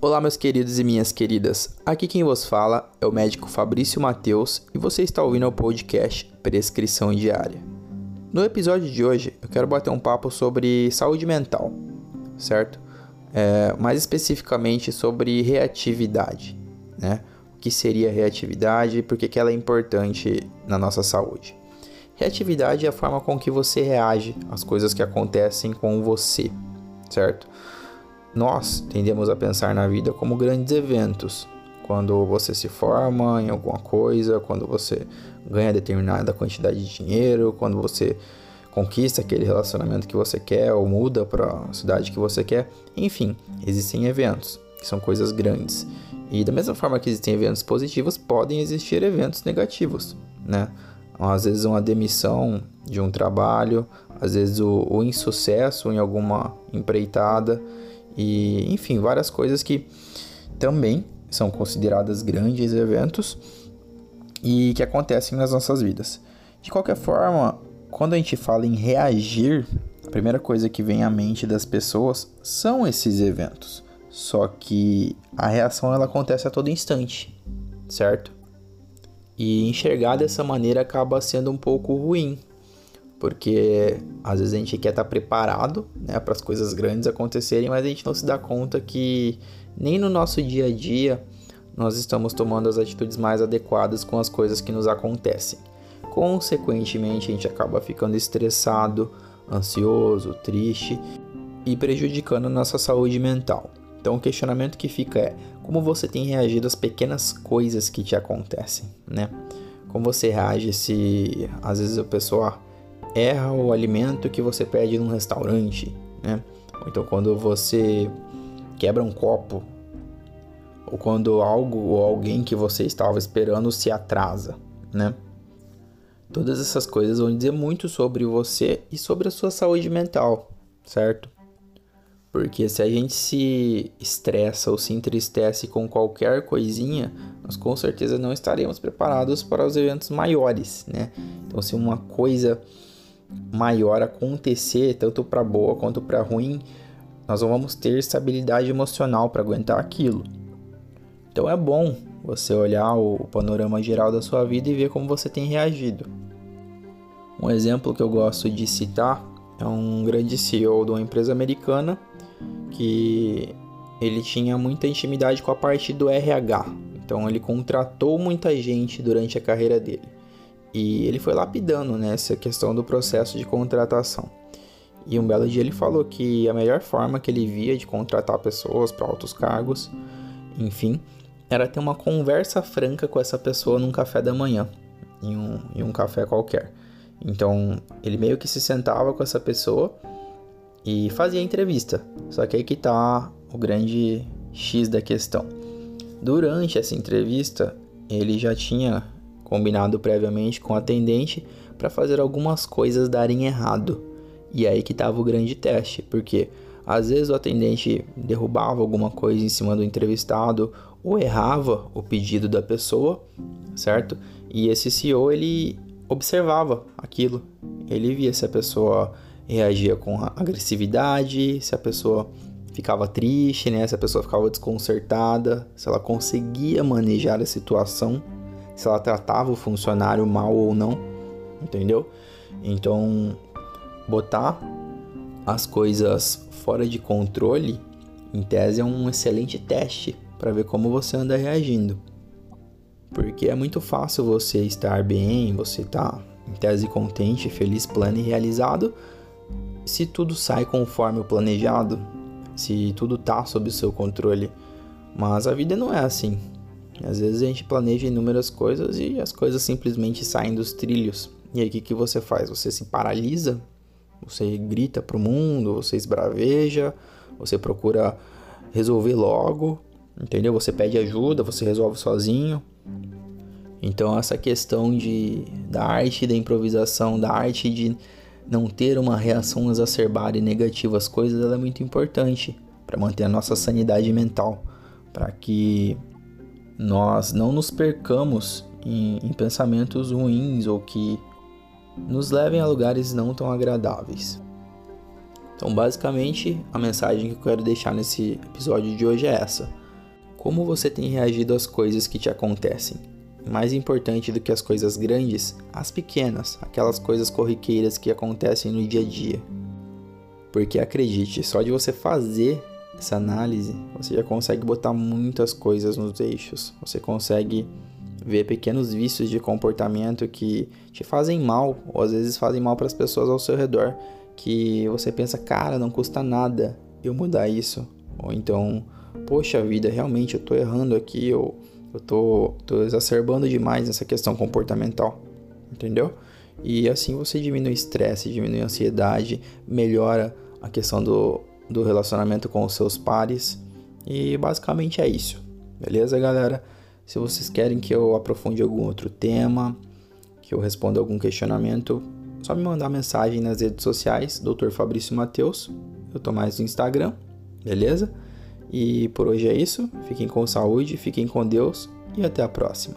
Olá, meus queridos e minhas queridas. Aqui quem vos fala é o médico Fabrício Mateus e você está ouvindo o podcast Prescrição Diária. No episódio de hoje, eu quero bater um papo sobre saúde mental, certo? É, mais especificamente sobre reatividade, né? O que seria reatividade e por que ela é importante na nossa saúde. Reatividade é a forma com que você reage às coisas que acontecem com você, certo? Nós tendemos a pensar na vida como grandes eventos. Quando você se forma em alguma coisa, quando você ganha determinada quantidade de dinheiro, quando você conquista aquele relacionamento que você quer ou muda para a cidade que você quer. Enfim, existem eventos que são coisas grandes. E da mesma forma que existem eventos positivos, podem existir eventos negativos, né? Às vezes uma demissão de um trabalho, às vezes o, o insucesso em alguma empreitada e enfim, várias coisas que também são consideradas grandes eventos e que acontecem nas nossas vidas. De qualquer forma, quando a gente fala em reagir, a primeira coisa que vem à mente das pessoas são esses eventos. Só que a reação ela acontece a todo instante, certo? E enxergar dessa maneira acaba sendo um pouco ruim, porque às vezes a gente quer estar preparado né, para as coisas grandes acontecerem, mas a gente não se dá conta que nem no nosso dia a dia nós estamos tomando as atitudes mais adequadas com as coisas que nos acontecem. Consequentemente, a gente acaba ficando estressado, ansioso, triste e prejudicando a nossa saúde mental. Então, o questionamento que fica é: como você tem reagido às pequenas coisas que te acontecem, né? Como você reage se às vezes a pessoa erra o alimento que você pede num restaurante, né? Ou então quando você quebra um copo, ou quando algo ou alguém que você estava esperando se atrasa, né? Todas essas coisas vão dizer muito sobre você e sobre a sua saúde mental, certo? Porque se a gente se estressa ou se entristece com qualquer coisinha, nós com certeza não estaremos preparados para os eventos maiores, né? Então, se uma coisa maior acontecer, tanto para boa quanto para ruim, nós vamos ter estabilidade emocional para aguentar aquilo. Então é bom você olhar o panorama geral da sua vida e ver como você tem reagido. Um exemplo que eu gosto de citar é um grande CEO de uma empresa americana que ele tinha muita intimidade com a parte do RH. Então ele contratou muita gente durante a carreira dele. E ele foi lapidando nessa né, questão do processo de contratação. E um belo dia ele falou que a melhor forma que ele via de contratar pessoas para altos cargos, enfim, era ter uma conversa franca com essa pessoa num café da manhã, em um, em um café qualquer. Então ele meio que se sentava com essa pessoa e fazia entrevista. Só que aí que tá o grande X da questão. Durante essa entrevista, ele já tinha combinado previamente com o atendente para fazer algumas coisas darem errado. E aí que estava o grande teste, porque às vezes o atendente derrubava alguma coisa em cima do entrevistado ou errava o pedido da pessoa, certo? E esse CEO ele observava aquilo. Ele via se a pessoa reagia com agressividade, se a pessoa ficava triste, né? Se a pessoa ficava desconcertada, se ela conseguia manejar a situação se ela tratava o funcionário mal ou não, entendeu? Então, botar as coisas fora de controle, em tese, é um excelente teste para ver como você anda reagindo. Porque é muito fácil você estar bem, você tá, em tese contente, feliz, plano e realizado, se tudo sai conforme o planejado, se tudo tá sob o seu controle. Mas a vida não é assim. Às vezes a gente planeja inúmeras coisas e as coisas simplesmente saem dos trilhos. E aí o que, que você faz? Você se paralisa, você grita pro mundo, você esbraveja, você procura resolver logo, entendeu? Você pede ajuda, você resolve sozinho. Então essa questão de da arte da improvisação, da arte de não ter uma reação exacerbada e negativa às coisas, ela é muito importante para manter a nossa sanidade mental, para que nós não nos percamos em, em pensamentos ruins ou que nos levem a lugares não tão agradáveis. Então, basicamente, a mensagem que eu quero deixar nesse episódio de hoje é essa: Como você tem reagido às coisas que te acontecem? Mais importante do que as coisas grandes, as pequenas, aquelas coisas corriqueiras que acontecem no dia a dia. Porque acredite, só de você fazer essa análise, você já consegue botar muitas coisas nos eixos. Você consegue ver pequenos vícios de comportamento que te fazem mal, ou às vezes fazem mal para as pessoas ao seu redor, que você pensa, cara, não custa nada eu mudar isso. Ou então, poxa vida, realmente eu tô errando aqui, eu, eu tô, tô exacerbando demais nessa questão comportamental. Entendeu? E assim você diminui o estresse, diminui a ansiedade, melhora a questão do, do relacionamento com os seus pares. E basicamente é isso. Beleza, galera? Se vocês querem que eu aprofunde algum outro tema, que eu responda algum questionamento, só me mandar mensagem nas redes sociais, Dr. Fabrício Mateus. Eu tô mais no Instagram, beleza? E por hoje é isso. Fiquem com saúde, fiquem com Deus e até a próxima.